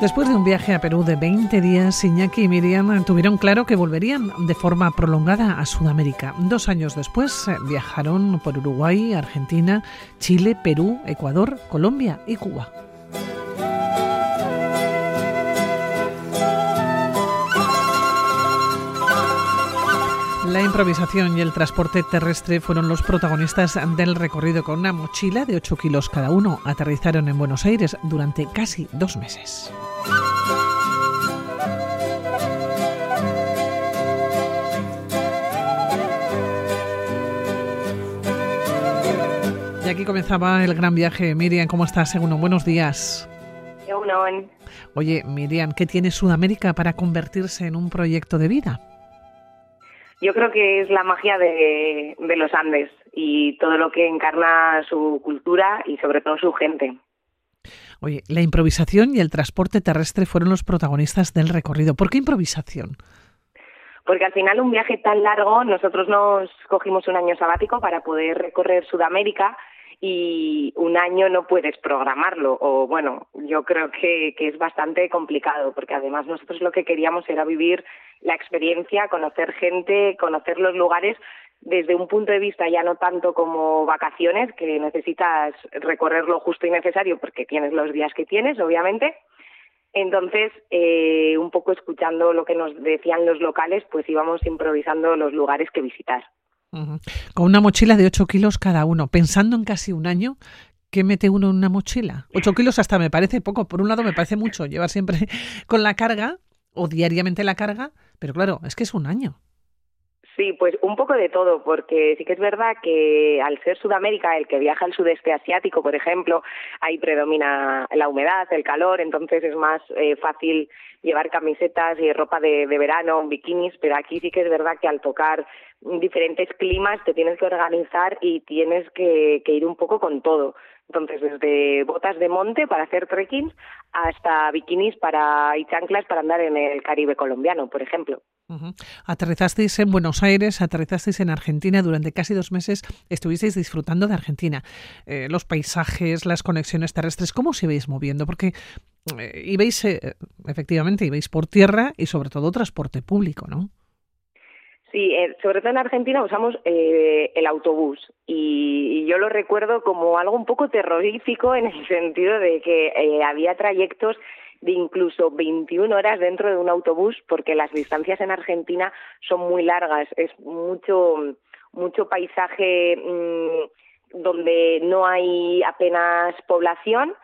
Después de un viaje a Perú de 20 días, Iñaki y Miriam tuvieron claro que volverían de forma prolongada a Sudamérica. Dos años después eh, viajaron por Uruguay, Argentina, Chile, Perú, Ecuador, Colombia y Cuba. Improvisación y el transporte terrestre fueron los protagonistas del recorrido con una mochila de 8 kilos cada uno. Aterrizaron en Buenos Aires durante casi dos meses. Y aquí comenzaba el gran viaje. Miriam, ¿cómo estás? Según buenos días. Oye, Miriam, ¿qué tiene Sudamérica para convertirse en un proyecto de vida? Yo creo que es la magia de, de los Andes y todo lo que encarna su cultura y sobre todo su gente. Oye, la improvisación y el transporte terrestre fueron los protagonistas del recorrido. ¿Por qué improvisación? Porque al final un viaje tan largo, nosotros nos cogimos un año sabático para poder recorrer Sudamérica y un año no puedes programarlo o bueno, yo creo que, es bastante complicado porque además nosotros lo que queríamos era vivir la experiencia, conocer gente, conocer los lugares desde un punto de vista ya no tanto como vacaciones, que necesitas recorrer lo justo y necesario porque tienes los días que tienes, obviamente. Entonces, eh, un poco escuchando lo que nos decían los locales, pues íbamos improvisando los lugares que visitar. Con una mochila de 8 kilos cada uno, pensando en casi un año, ¿qué mete uno en una mochila? 8 kilos hasta me parece poco. Por un lado me parece mucho llevar siempre con la carga o diariamente la carga, pero claro, es que es un año. Sí, pues un poco de todo, porque sí que es verdad que al ser Sudamérica el que viaja al sudeste asiático, por ejemplo, ahí predomina la humedad, el calor, entonces es más eh, fácil llevar camisetas y ropa de, verano, bikinis, pero aquí sí que es verdad que al tocar diferentes climas te tienes que organizar y tienes que, que ir un poco con todo. Entonces, desde botas de monte para hacer trekking hasta bikinis para, y chanclas para andar en el Caribe colombiano, por ejemplo. Aterrizasteis en Buenos Aires, aterrizasteis en Argentina, durante casi dos meses estuvisteis disfrutando de Argentina. Eh, los paisajes, las conexiones terrestres, ¿cómo os ibais moviendo? Porque eh, ibais, eh, efectivamente, ibais por tierra y sobre todo transporte público, ¿no? Sí, eh, sobre todo en Argentina usamos eh, el autobús y, yo lo recuerdo como algo un poco terrorífico en el sentido de que había trayectos de incluso 21 horas dentro de un autobús porque las distancias en Argentina son muy largas, es mucho mucho paisaje mmm, donde no hay apenas población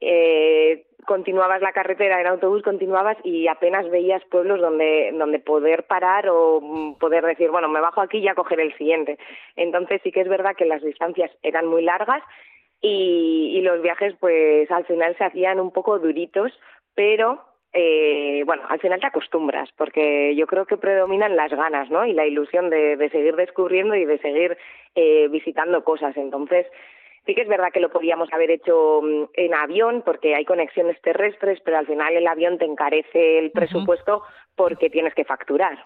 eh, continuabas la carretera en autobús, continuabas y apenas veías pueblos donde, donde poder parar o mm, poder decir, bueno, me bajo aquí y a coger el siguiente. Entonces sí que es verdad que las distancias eran muy largas y, y los viajes pues al final se hacían un poco duritos, pero eh, bueno, al final te acostumbras, porque yo creo que predominan las ganas, ¿no? Y la ilusión de, de seguir descubriendo y de seguir eh, visitando cosas. Entonces, Sí que es verdad que lo podíamos haber hecho mm, en avión porque hay conexiones terrestres, pero al final el avión te encarece el presupuesto porque tienes que facturar.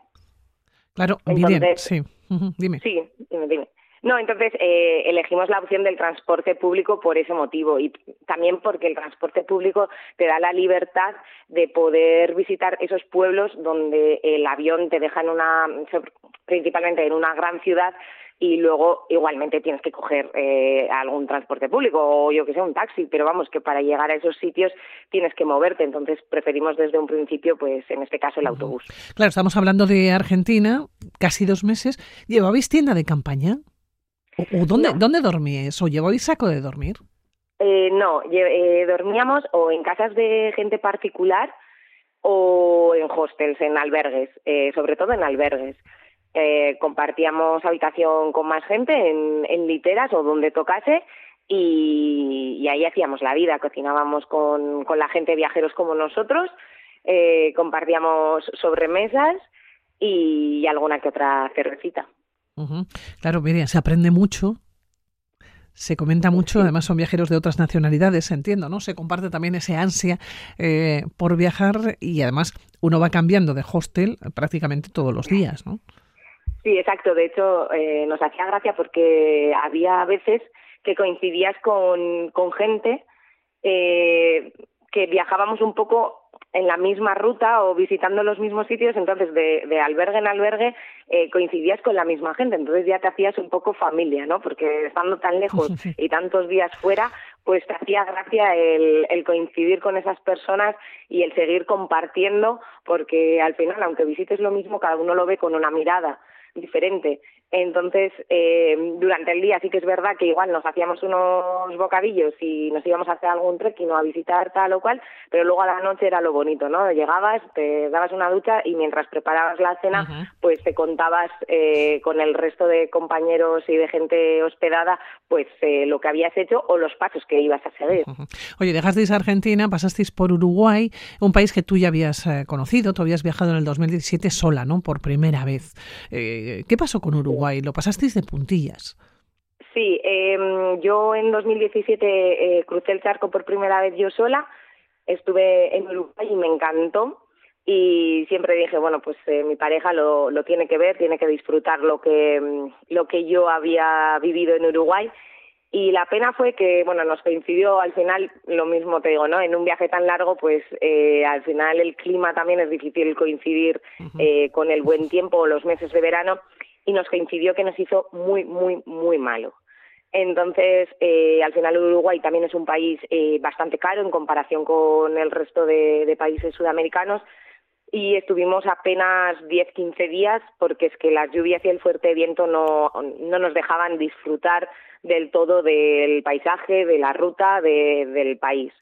Claro, entonces, sí. dime. Sí, dime, dime. No, entonces eh, elegimos la opción del transporte público por ese motivo y también porque el transporte público te da la libertad de poder visitar esos pueblos donde el avión te deja en una, principalmente en una gran ciudad, y luego igualmente tienes que coger eh, algún transporte público o yo que sé, un taxi, pero vamos, que para llegar a esos sitios tienes que moverte, entonces preferimos desde un principio, pues en este caso el autobús. Claro, estamos hablando de Argentina, casi dos meses. ¿Llevabais tienda de campaña? ¿O, dónde, dónde dormíais? ¿O llevabais saco de dormir? Eh, no, eh, dormíamos o en casas de gente particular o en hostels, en albergues, eh, sobre todo en albergues eh, compartíamos habitación con más gente en, en literas o donde tocase y, y, ahí hacíamos la vida, cocinábamos con, con la gente viajeros como nosotros, eh, compartíamos sobremesas y alguna que otra cervecita. Uh -huh. Claro, Miriam, se aprende mucho se comenta mucho, además son viajeros de otras nacionalidades, entiendo, ¿no? Se comparte también ese ansia eh, por viajar y además uno va cambiando de hostel prácticamente todos los días, ¿no? Sí, exacto. De hecho, eh, nos hacía gracia porque había veces que coincidías con, con gente eh, que viajábamos un poco en la misma ruta o visitando los mismos sitios, entonces de, de albergue en albergue eh, coincidías con la misma gente, entonces ya te hacías un poco familia, ¿no? Porque estando tan lejos y tantos días fuera, pues te hacía gracia el, el coincidir con esas personas y el seguir compartiendo, porque al final, aunque visites lo mismo, cada uno lo ve con una mirada diferente. Entonces, eh, durante el día sí que es verdad que igual nos hacíamos unos bocadillos y nos íbamos a hacer algún trekking o a visitar tal o cual, pero luego a la noche era lo bonito, ¿no? Llegabas, te dabas una ducha y mientras preparabas la cena, pues te contabas eh, con el resto de compañeros y de gente hospedada, pues eh, lo que habías hecho o los pasos que ibas a seguir. Oye, dejasteis Argentina, pasasteis por Uruguay, un país que tú ya habías conocido, tú habías viajado en el 2017 sola, ¿no? Por primera vez. ¿Qué pasó con Uruguay? Lo pasasteis de puntillas. Sí, em, yo en 2017 eh, crucé el charco por primera vez yo sola, estuve en Uruguay y me encantó y siempre dije, bueno, pues eh, mi pareja lo, lo tiene que ver, tiene que disfrutar lo que, em, lo que yo había vivido en Uruguay y la pena fue que, bueno, nos coincidió al final, lo mismo te digo, ¿no? En un viaje tan largo, pues eh, al final el clima también es difícil coincidir eh, con el buen tiempo, los meses de verano, y nos coincidió que nos hizo muy, muy, muy malo. Entonces, eh, al final Uruguay también es un país eh, bastante caro en comparación con el resto de, países sudamericanos y estuvimos apenas 10-15 días porque es que las lluvias y el fuerte viento no, no nos dejaban disfrutar del todo del paisaje, de la ruta, de, del país.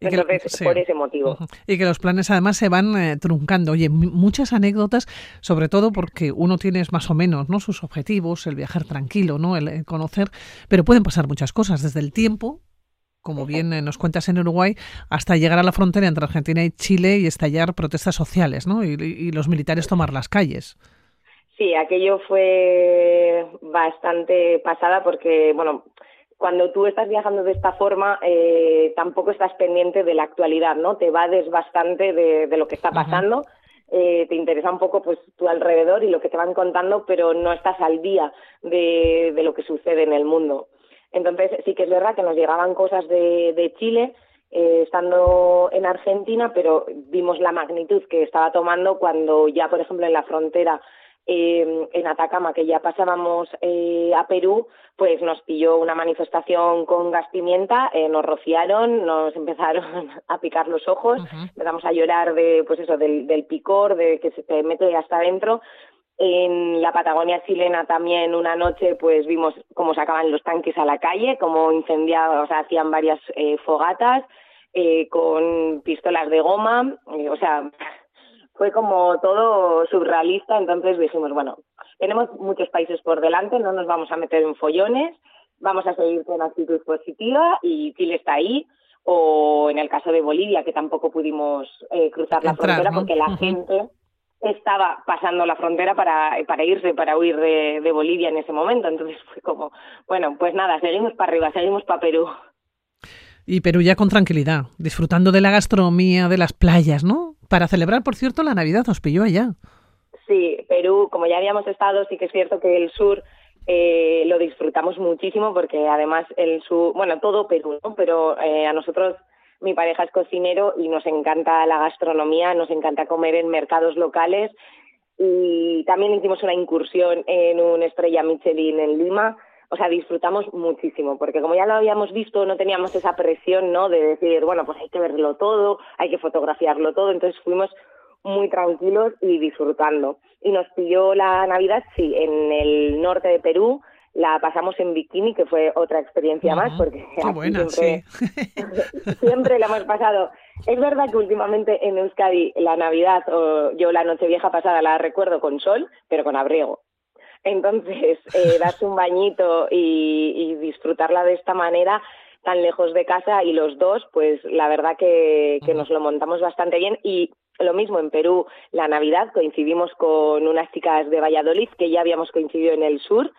Entonces, por ese motivo. Y que los planes además se van eh, truncando. Oye, muchas anécdotas, sobre todo porque uno tiene más o menos no sus objetivos, el viajar tranquilo, no el, conocer, pero pueden pasar muchas cosas, desde el tiempo, como bien eh, nos cuentas en Uruguay, hasta llegar a la frontera entre Argentina y Chile y estallar protestas sociales, ¿no? y los militares tomar las calles. Sí, aquello fue bastante pasada porque, bueno, cuando tú estás viajando de esta forma, eh, tampoco estás pendiente de la actualidad, ¿no? Te vades bastante de, de lo que está pasando. Eh, te interesa un poco pues tu alrededor y lo que te van contando, pero no estás al día de, de lo que sucede en el mundo. Entonces sí que es verdad que nos llegaban cosas de, de Chile, eh, estando en Argentina, pero vimos la magnitud que estaba tomando cuando ya, por ejemplo, en la frontera eh, en Atacama, que ya pasábamos eh, a Perú, pues nos pilló una manifestación con gas pimienta, eh, nos rociaron, nos empezaron a picar los ojos, empezamos a llorar de, pues eso, del, del picor, de que se te mete hasta adentro. En la Patagonia chilena también una noche pues vimos cómo sacaban los tanques a la calle, cómo incendiaban, o sea, hacían varias eh, fogatas eh, con pistolas de goma, eh, o sea, fue como todo surrealista, entonces dijimos, bueno, tenemos muchos países por delante, no nos vamos a meter en follones, vamos a seguir con actitud positiva y Chile está ahí, o en el caso de Bolivia, que tampoco pudimos eh, cruzar la frontera porque la gente estaba pasando la frontera para, para irse, para huir de, de Bolivia en ese momento, entonces fue como, bueno, pues nada, seguimos para arriba, seguimos para Perú. Y Perú ya con tranquilidad, disfrutando de la gastronomía, de las playas, ¿no? Para celebrar, por cierto, la Navidad os pilló allá. Sí, Perú, como ya habíamos estado, sí que es cierto que el sur eh, lo disfrutamos muchísimo porque además el sur, bueno, todo Perú, ¿no? Pero eh, a nosotros, mi pareja es cocinero y nos encanta la gastronomía, nos encanta comer en mercados locales y también hicimos una incursión en una estrella Michelin en Lima o sea, disfrutamos muchísimo, porque como ya lo habíamos visto, no teníamos esa presión, ¿no? De decir, bueno, pues hay que verlo todo, hay que fotografiarlo todo, entonces fuimos muy tranquilos y disfrutando. Y nos pilló la Navidad, sí, en el norte de Perú, la pasamos en bikini, que fue otra experiencia más, porque siempre, siempre la hemos pasado. Es verdad que últimamente en Euskadi la Navidad, o yo la Nochevieja pasada la recuerdo con sol, pero con abrigo. Entonces, eh, darse un bañito y, y disfrutarla de esta manera tan lejos de casa y los dos, pues la verdad que, que nos lo montamos bastante bien. Y lo mismo en Perú, la Navidad coincidimos con unas chicas de Valladolid que ya habíamos coincidido en el sur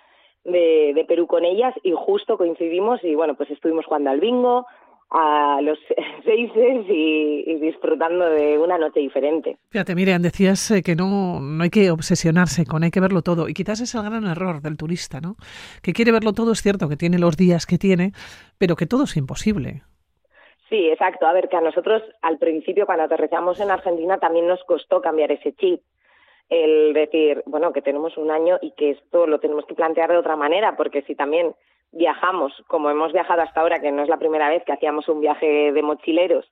de, de Perú con ellas y justo coincidimos y bueno, pues estuvimos jugando al bingo, a los seises y, y, disfrutando de una noche diferente. Fíjate, Miriam, decías eh, que no, no hay que obsesionarse con, hay que verlo todo. Y quizás es el gran error del turista, ¿no? Que quiere verlo todo, es cierto que tiene los días que tiene, pero que todo es imposible. Sí, exacto. A ver, que a nosotros al principio cuando aterrizamos en Argentina también nos costó cambiar ese chip. El decir, bueno, que tenemos un año y que esto lo tenemos que plantear de otra manera, porque si también viajamos, como hemos viajado hasta ahora, que no es la primera vez que hacíamos un viaje de mochileros,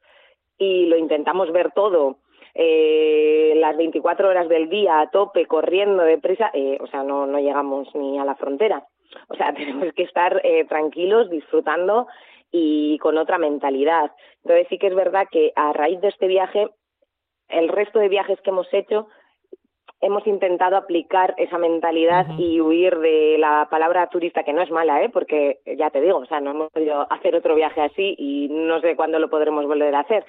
y lo intentamos ver todo eh, las 24 horas del día a tope, corriendo deprisa, eh, o sea, no, no llegamos ni a la frontera. O sea, tenemos que estar eh, tranquilos, disfrutando y con otra mentalidad. Entonces sí que es verdad que a raíz de este viaje, el resto de viajes que hemos hecho, hemos intentado aplicar esa mentalidad y huir de la palabra turista, que no es mala, ¿eh? porque ya te digo, o sea, no hemos podido hacer otro viaje así y no sé cuándo lo podremos volver a hacer.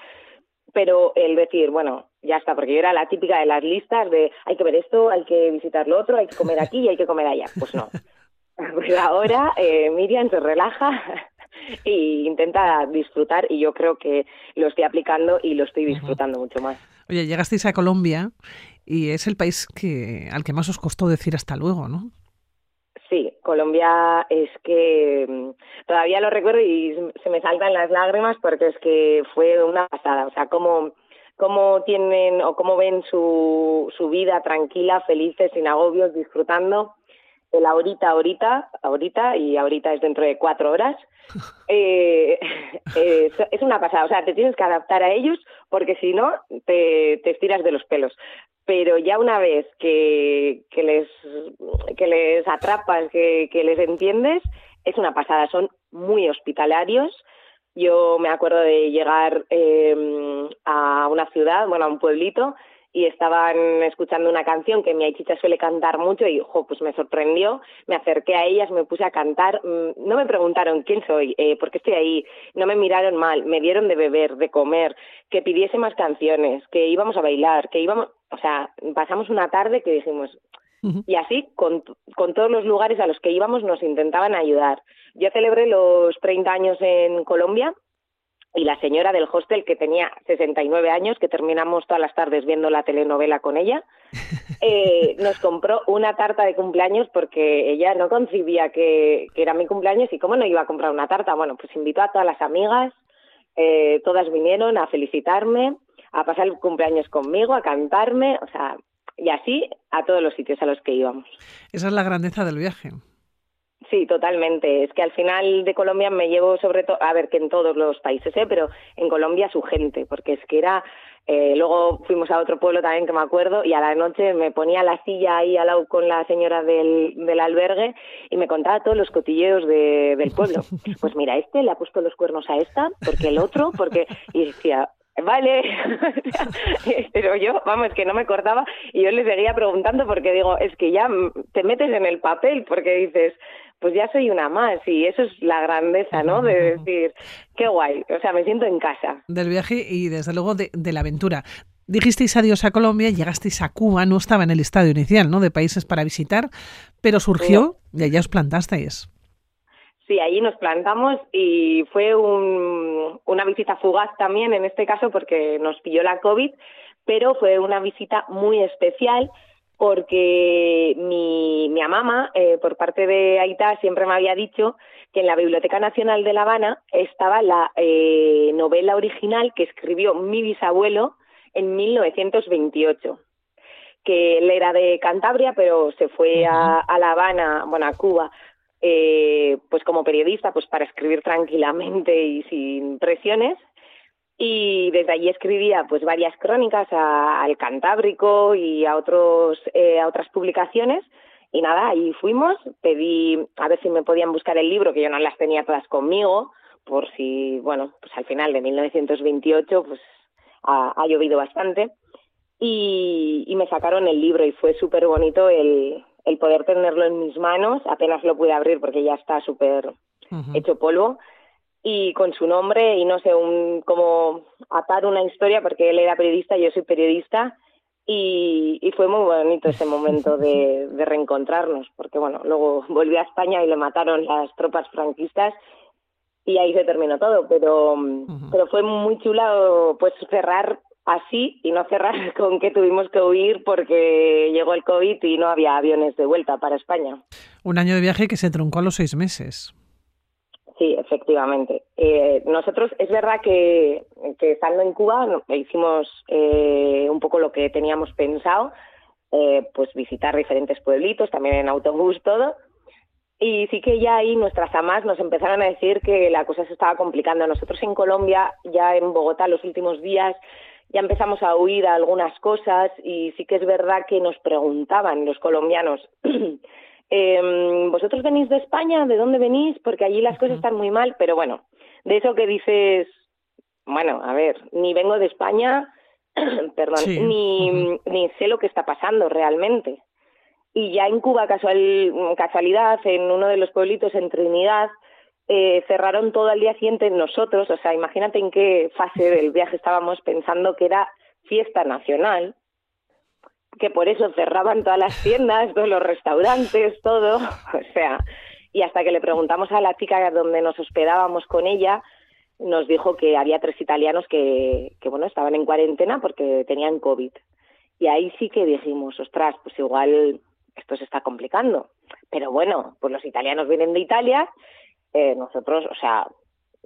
Pero el decir, bueno, ya está, porque yo era la típica de las listas de hay que ver esto, hay que visitar lo otro, hay que comer aquí y hay que comer allá. Pues no. Pues ahora eh, Miriam se relaja y intenta disfrutar y yo creo que lo estoy aplicando y lo estoy disfrutando mucho más. Oye, llegasteis a Colombia y es el país que al que más os costó decir hasta luego, ¿no? Sí, Colombia es que mm, todavía lo recuerdo y se me saltan las lágrimas porque es que fue una pasada, o sea, cómo cómo tienen o cómo ven su, su vida tranquila, felices, sin agobios, disfrutando el ahorita, ahorita, ahorita y ahorita es dentro de cuatro horas, eh, eh, es una pasada. O sea, te tienes que adaptar a ellos porque si no te, te estiras de los pelos. Pero ya una vez que, que, les, que les atrapas, que, que les entiendes, es una pasada. Son muy hospitalarios. Yo me acuerdo de llegar eh, a una ciudad, bueno, a un pueblito, y estaban escuchando una canción que mi aichicha suele cantar mucho y ojo, pues me sorprendió, me acerqué a ellas, me puse a cantar, mm, no me preguntaron quién soy, eh, por qué estoy ahí, no me miraron mal, me dieron de beber, de comer, que pidiese más canciones, que íbamos a bailar, que íbamos, o sea, pasamos una tarde que dijimos, y así con, con todos los lugares a los que íbamos nos intentaban ayudar. Yo celebré los 30 años en Colombia y la señora del hostel que tenía 69 años, que terminamos todas las tardes viendo la telenovela con ella, eh, nos compró una tarta de cumpleaños porque ella no concibía que, era mi cumpleaños y cómo no iba a comprar una tarta. Bueno, pues invitó a todas las amigas, eh, todas vinieron a felicitarme, a pasar el cumpleaños conmigo, a cantarme, o sea, y así a todos los sitios a los que íbamos. Esa es la grandeza del viaje. Sí, totalmente. Es que al final de Colombia me llevo sobre todo, a ver que en todos los países, ¿eh? pero en Colombia su gente, porque es que era, eh, luego fuimos a otro pueblo también que me acuerdo y a la noche me ponía la silla ahí al lado con la señora del, del albergue y me contaba todos los cotilleos de, del pueblo. Pues mira, este le ha puesto los cuernos a esta, porque el otro, porque... Y decía, vale, pero yo, vamos, que no me cortaba y yo le seguía preguntando porque digo, es que ya te metes en el papel porque dices, pues ya soy una más y eso es la grandeza, ¿no? De decir, qué guay, o sea, me siento en casa. Del viaje y desde luego de, la aventura. Dijisteis adiós a Colombia, llegasteis a Cuba, no estaba en el estadio inicial, ¿no? De países para visitar, pero surgió y allá os plantasteis. Sí, allí nos plantamos y fue un, una visita fugaz también en este caso porque nos pilló la COVID, pero fue una visita muy especial porque mi, mi mamá, eh, por parte de Aita, siempre me había dicho que en la Biblioteca Nacional de La Habana estaba la eh, novela original que escribió mi bisabuelo en 1928 que él era de Cantabria, pero se fue a, a La Habana, bueno, a Cuba, eh, pues como periodista, pues para escribir tranquilamente y sin presiones, y desde allí escribía pues varias crónicas al Cantábrico y a otros eh, a otras publicaciones. Y nada ahí fuimos. Pedí a ver si me podían buscar el libro que yo no las tenía todas conmigo por si bueno pues al final de 1928 pues ha, ha llovido bastante. Y, y me sacaron el libro y fue súper bonito el, el poder tenerlo en mis manos apenas lo pude abrir porque ya está súper hecho polvo y con su nombre y no sé, un, como atar una historia porque él era periodista, yo soy periodista y, y fue muy bonito ese momento de, de, reencontrarnos porque bueno, luego volví a España y le mataron las tropas franquistas y ahí se terminó todo, pero, pero fue muy chulo pues cerrar así y no cerrar con que tuvimos que huir porque llegó el COVID y no había aviones de vuelta para España. Un año de viaje que se truncó a los seis meses. Sí, efectivamente. Eh, nosotros, es verdad que, que, estando en Cuba hicimos eh, un poco lo que teníamos pensado, eh, pues visitar diferentes pueblitos, también en autobús, todo. Y sí que ya ahí nuestras amas nos empezaron a decir que la cosa se estaba complicando. Nosotros en Colombia, ya en Bogotá, los últimos días, ya empezamos a oír algunas cosas y sí que es verdad que nos preguntaban los colombianos eh, ¿vosotros venís de España? ¿De dónde venís? Porque allí las cosas están muy mal, pero bueno, de eso que dices, bueno, a ver, ni vengo de España, perdón, ni, ni sé lo que está pasando realmente. Y ya en Cuba, casual, casualidad, en uno de los pueblitos en Trinidad, eh, cerraron todo el día siguiente nosotros, o sea, imagínate en qué fase del viaje estábamos pensando que era fiesta nacional, que por eso cerraban todas las tiendas, todos los restaurantes, todo, o sea, y hasta que le preguntamos a la chica donde nos hospedábamos con ella, nos dijo que había tres italianos que, que bueno, estaban en cuarentena porque tenían COVID. Y ahí sí que dijimos, ostras, pues igual esto se está complicando. Pero bueno, pues los italianos vienen de Italia, eh, nosotros, o sea,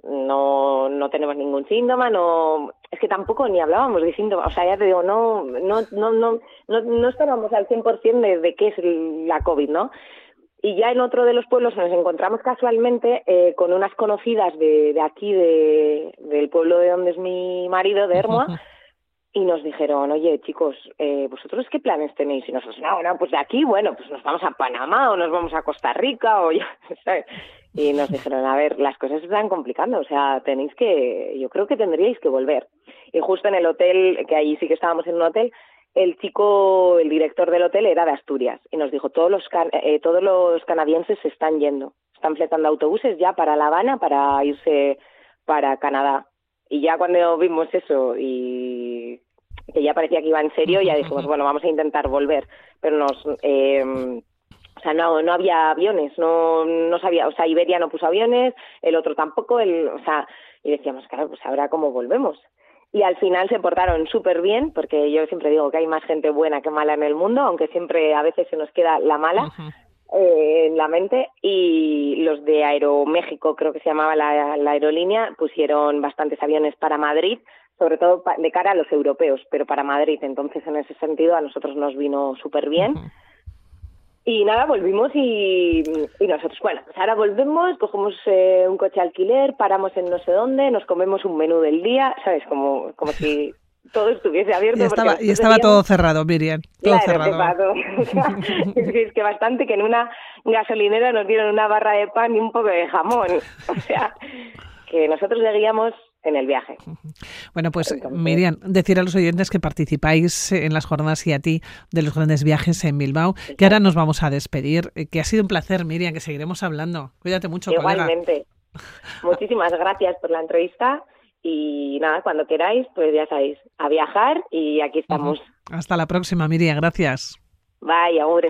no, no tenemos ningún síntoma, no, es que tampoco ni hablábamos de síntomas, o sea, ya te digo, no, no, no, no, no, no estábamos al 100% de, de qué es la COVID, ¿no? Y ya en otro de los pueblos nos encontramos casualmente eh, con unas conocidas de, de aquí, de, del pueblo de donde es mi marido, de Hermoa, y nos dijeron, oye, chicos, eh, ¿vosotros qué planes tenéis? Y nosotros, no, no, pues de aquí, bueno, pues nos vamos a Panamá o nos vamos a Costa Rica o ya, ¿sabes? Y nos dijeron, a ver, las cosas se están complicando, o sea, tenéis que, yo creo que tendríais que volver. Y justo en el hotel, que ahí sí que estábamos en un hotel, el chico, el director del hotel era de Asturias y nos dijo, todos los, eh, todos los canadienses se están yendo, están fletando autobuses ya para La Habana para irse para Canadá. Y ya cuando vimos eso y que ya parecía que iba en serio, ya dijimos, bueno, vamos a intentar volver. Pero nos, eh, o sea, no, no había aviones, no, no sabía, o sea, Iberia no puso aviones, el otro tampoco, el, o sea, y decíamos, claro, pues ahora cómo volvemos. Y al final se portaron súper bien, porque yo siempre digo que hay más gente buena que mala en el mundo, aunque siempre a veces se nos queda la mala eh, en la mente. Y los de Aeroméxico, creo que se llamaba la, la aerolínea, pusieron bastantes aviones para Madrid, sobre todo de cara a los europeos, pero para Madrid. Entonces, en ese sentido, a nosotros nos vino súper bien. Y nada, volvimos y, y, nosotros, bueno, pues ahora volvemos, cogemos eh, un coche alquiler, paramos en no sé dónde, nos comemos un menú del día, ¿sabes? Como, como si todo estuviese abierto. Y estaba, y estaba todo cerrado, Miriam. Todo cerrado. es que bastante que en una gasolinera nos dieron una barra de pan y un poco de jamón. O sea, que nosotros seguíamos en el viaje. Bueno, pues Miriam, decir a los oyentes que participáis en las jornadas y a ti de los grandes viajes en Bilbao, que ahora nos vamos a despedir, eh, que ha sido un placer, Miriam, que seguiremos hablando. Cuídate mucho, Igualmente. Muchísimas gracias por la entrevista y nada, cuando queráis, pues ya sabéis, a viajar y aquí estamos. Hasta la próxima, Miriam, gracias. Bye, agur,